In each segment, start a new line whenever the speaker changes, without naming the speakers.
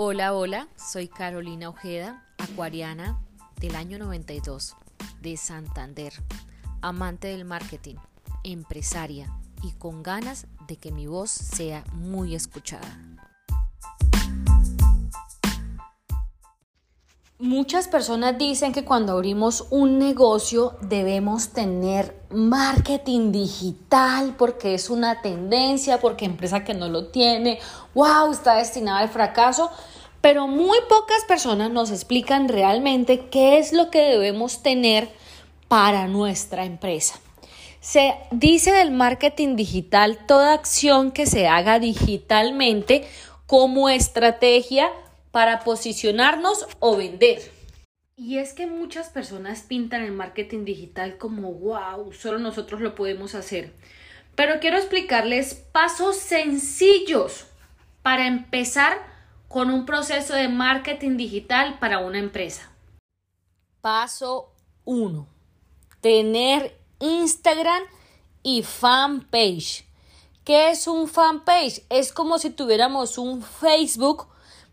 Hola, hola, soy Carolina Ojeda, acuariana del año 92, de Santander, amante del marketing, empresaria y con ganas de que mi voz sea muy escuchada. Muchas personas dicen que cuando abrimos un negocio debemos tener marketing digital porque es una tendencia, porque empresa que no lo tiene, wow, está destinada al fracaso, pero muy pocas personas nos explican realmente qué es lo que debemos tener para nuestra empresa. Se dice del marketing digital toda acción que se haga digitalmente como estrategia para posicionarnos o vender. Y es que muchas personas pintan el marketing digital como wow, solo nosotros lo podemos hacer. Pero quiero explicarles pasos sencillos para empezar con un proceso de marketing digital para una empresa. Paso 1. Tener Instagram y fanpage. ¿Qué es un fanpage? Es como si tuviéramos un Facebook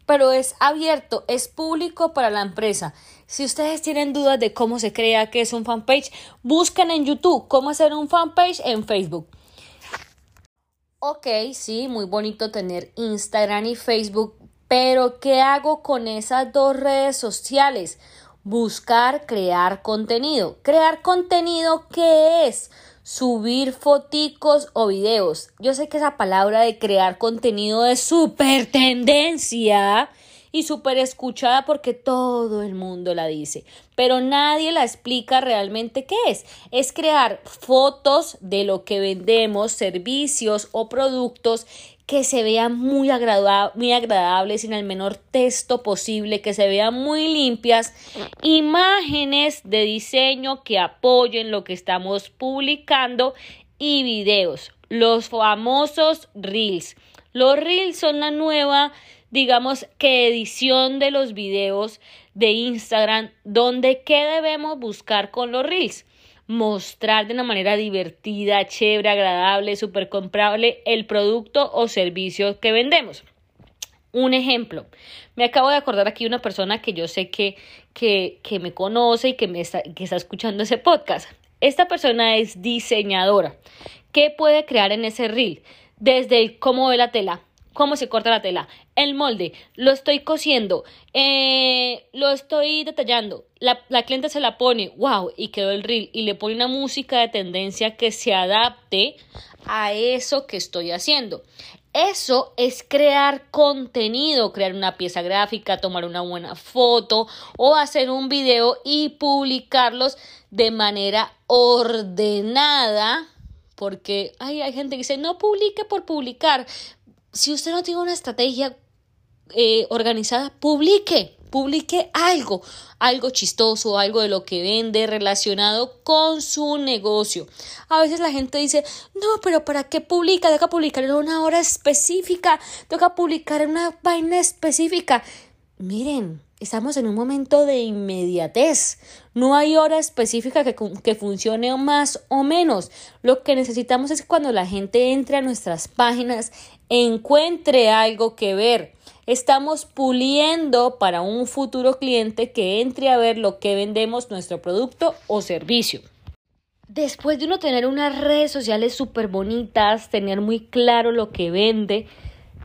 pero es abierto, es público para la empresa. Si ustedes tienen dudas de cómo se crea que es un fanpage, busquen en YouTube cómo hacer un fanpage en Facebook. Ok, sí, muy bonito tener Instagram y Facebook, pero ¿qué hago con esas dos redes sociales? Buscar crear contenido. ¿Crear contenido qué es? Subir foticos o videos. Yo sé que esa palabra de crear contenido es súper tendencia y súper escuchada porque todo el mundo la dice, pero nadie la explica realmente qué es. Es crear fotos de lo que vendemos, servicios o productos que se vean muy, muy agradables, sin el menor texto posible, que se vean muy limpias, imágenes de diseño que apoyen lo que estamos publicando y videos, los famosos reels. Los reels son la nueva, digamos que edición de los videos de Instagram, donde qué debemos buscar con los reels mostrar de una manera divertida, chévere, agradable, súper comprable el producto o servicio que vendemos. Un ejemplo, me acabo de acordar aquí una persona que yo sé que, que, que me conoce y que, me está, que está escuchando ese podcast. Esta persona es diseñadora. ¿Qué puede crear en ese reel? Desde el cómo ve la tela, cómo se corta la tela, el molde, lo estoy cosiendo, eh, lo estoy detallando, la, la, cliente se la pone, wow, y quedó el reel, y le pone una música de tendencia que se adapte a eso que estoy haciendo. Eso es crear contenido, crear una pieza gráfica, tomar una buena foto o hacer un video y publicarlos de manera ordenada porque ay, hay gente que dice no publique por publicar, si usted no tiene una estrategia eh, organizada, publique, publique algo, algo chistoso, algo de lo que vende relacionado con su negocio. A veces la gente dice, no, pero ¿para qué publica? Toca publicar en una hora específica, toca publicar en una vaina específica. Miren, estamos en un momento de inmediatez. No hay hora específica que, que, funcione más o menos. Lo que necesitamos es cuando la gente entre a nuestras páginas, encuentre algo que ver. Estamos puliendo para un futuro cliente que entre a ver lo que vendemos, nuestro producto o servicio. Después de uno tener unas redes sociales súper bonitas, tener muy claro lo que vende,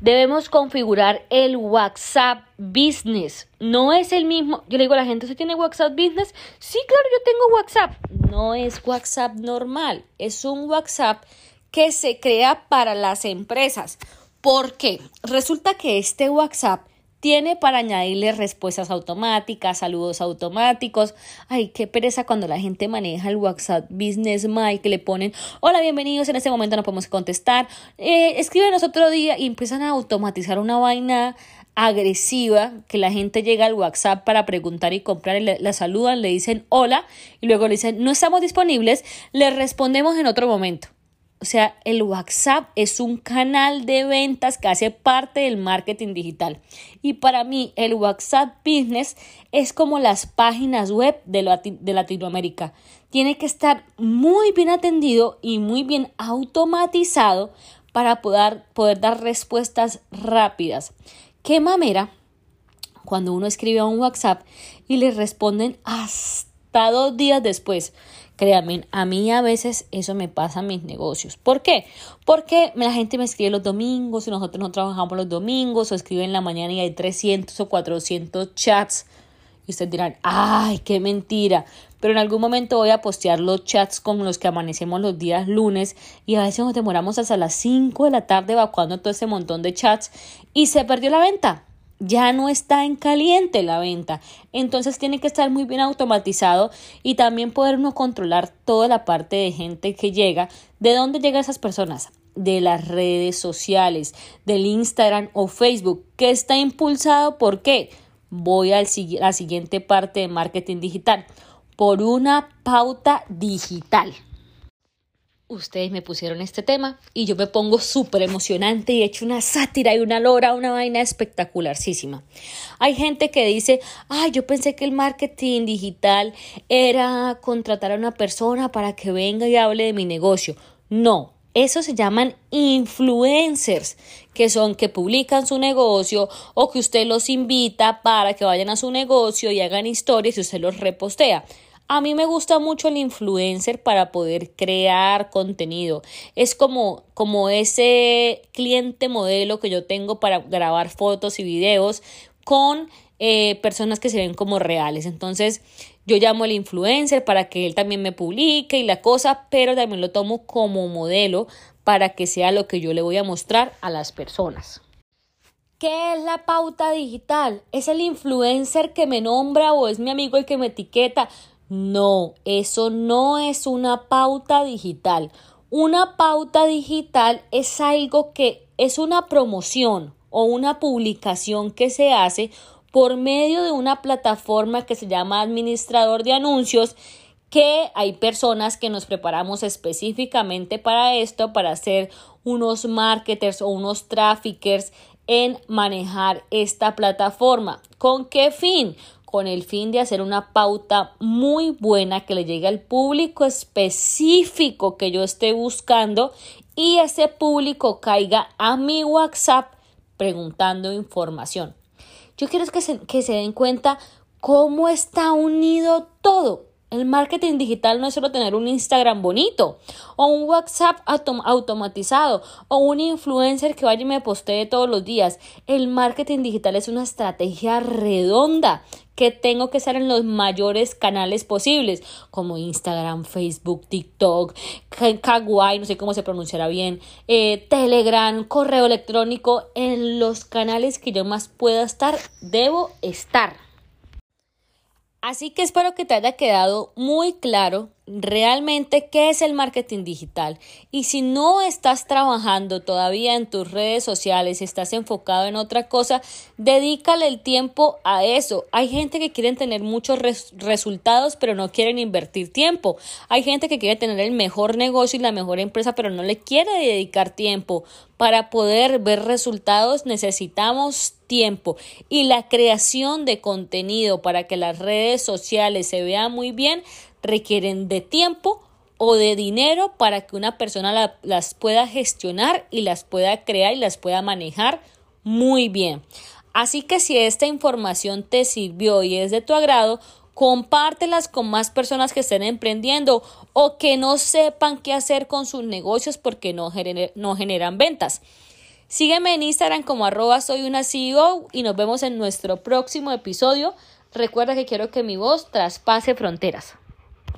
debemos configurar el WhatsApp Business. No es el mismo. Yo le digo a la gente, ¿usted tiene WhatsApp Business? Sí, claro, yo tengo WhatsApp. No es WhatsApp normal, es un WhatsApp que se crea para las empresas. ¿Por qué? Resulta que este WhatsApp tiene para añadirle respuestas automáticas, saludos automáticos. Ay, qué pereza cuando la gente maneja el WhatsApp Business My que le ponen, hola, bienvenidos, en este momento no podemos contestar. Eh, escríbenos otro día y empiezan a automatizar una vaina agresiva que la gente llega al WhatsApp para preguntar y comprar y le, la saludan, le dicen hola y luego le dicen no estamos disponibles, le respondemos en otro momento. O sea, el WhatsApp es un canal de ventas que hace parte del marketing digital. Y para mí, el WhatsApp Business es como las páginas web de, Latinoamérica. Tiene que estar muy bien atendido y muy bien automatizado para poder, poder dar respuestas rápidas. ¿Qué mamera cuando uno escribe a un WhatsApp y le responden hasta dos días después. Créanme, a mí a veces eso me pasa en mis negocios. ¿Por qué? Porque la gente me escribe los domingos y nosotros no trabajamos los domingos o escriben en la mañana y hay 300 o 400 chats. Y ustedes dirán, ay, qué mentira. Pero en algún momento voy a postear los chats con los que amanecemos los días lunes y a veces nos demoramos hasta las 5 de la tarde evacuando todo ese montón de chats y se perdió la venta ya no está en caliente la venta. Entonces tiene que estar muy bien automatizado y también poder uno controlar toda la parte de gente que llega. ¿De dónde llegan esas personas? De las redes sociales, del Instagram o Facebook, que está impulsado por qué? Voy a la siguiente parte de marketing digital. Por una pauta digital ustedes me pusieron este tema y yo me pongo súper emocionante y he hecho una sátira y una lora, una vaina espectacularísima. Hay gente que dice, ay, yo pensé que el marketing digital era contratar a una persona para que venga y hable de mi negocio. No, eso se llaman influencers, que son que publican su negocio o que usted los invita para que vayan a su negocio y hagan historias y usted los repostea. A mí me gusta mucho el influencer para poder crear contenido. Es como, como ese cliente modelo que yo tengo para grabar fotos y videos con eh, personas que se ven como reales. Entonces, yo llamo al influencer para que él también me publique y la cosa, pero también lo tomo como modelo para que sea lo que yo le voy a mostrar a las personas. ¿Qué es la pauta digital? ¿Es el influencer que me nombra o es mi amigo el que me etiqueta? No, eso no es una pauta digital. Una pauta digital es algo que es una promoción o una publicación que se hace por medio de una plataforma que se llama administrador de anuncios que hay personas que nos preparamos específicamente para esto, para ser unos marketers o unos traffickers en manejar esta plataforma. ¿Con qué fin? Con el fin de hacer una pauta muy buena que le llegue al público específico que yo esté buscando y ese público caiga a mi WhatsApp preguntando información. Yo quiero que se, que se den cuenta cómo está unido todo. El marketing digital no es solo tener un Instagram bonito o un WhatsApp automatizado o un influencer que vaya y me postee todos los días. El marketing digital es una estrategia redonda que tengo que estar en los mayores canales posibles como Instagram, Facebook, TikTok, Kawaii, no sé cómo se pronunciará bien, eh, Telegram, correo electrónico, en los canales que yo más pueda estar, debo estar. Así que espero que te haya quedado muy claro realmente qué es el marketing digital. Y si no estás trabajando todavía en tus redes sociales, estás enfocado en otra cosa, dedícale el tiempo a eso. Hay gente que quiere tener muchos resultados, pero no quieren invertir tiempo. Hay gente que quiere tener el mejor negocio y la mejor empresa, pero no le quiere dedicar tiempo. Para poder ver resultados necesitamos tiempo y la creación de contenido para que las redes sociales se vean muy bien requieren de tiempo o de dinero para que una persona las pueda gestionar y las pueda crear y las pueda manejar muy bien. Así que si esta información te sirvió y es de tu agrado, compártelas con más personas que estén emprendiendo o que no sepan qué hacer con sus negocios porque no, no generan ventas. Sígueme en Instagram como arroba soy una CEO y nos vemos en nuestro próximo episodio. Recuerda que quiero que mi voz traspase fronteras.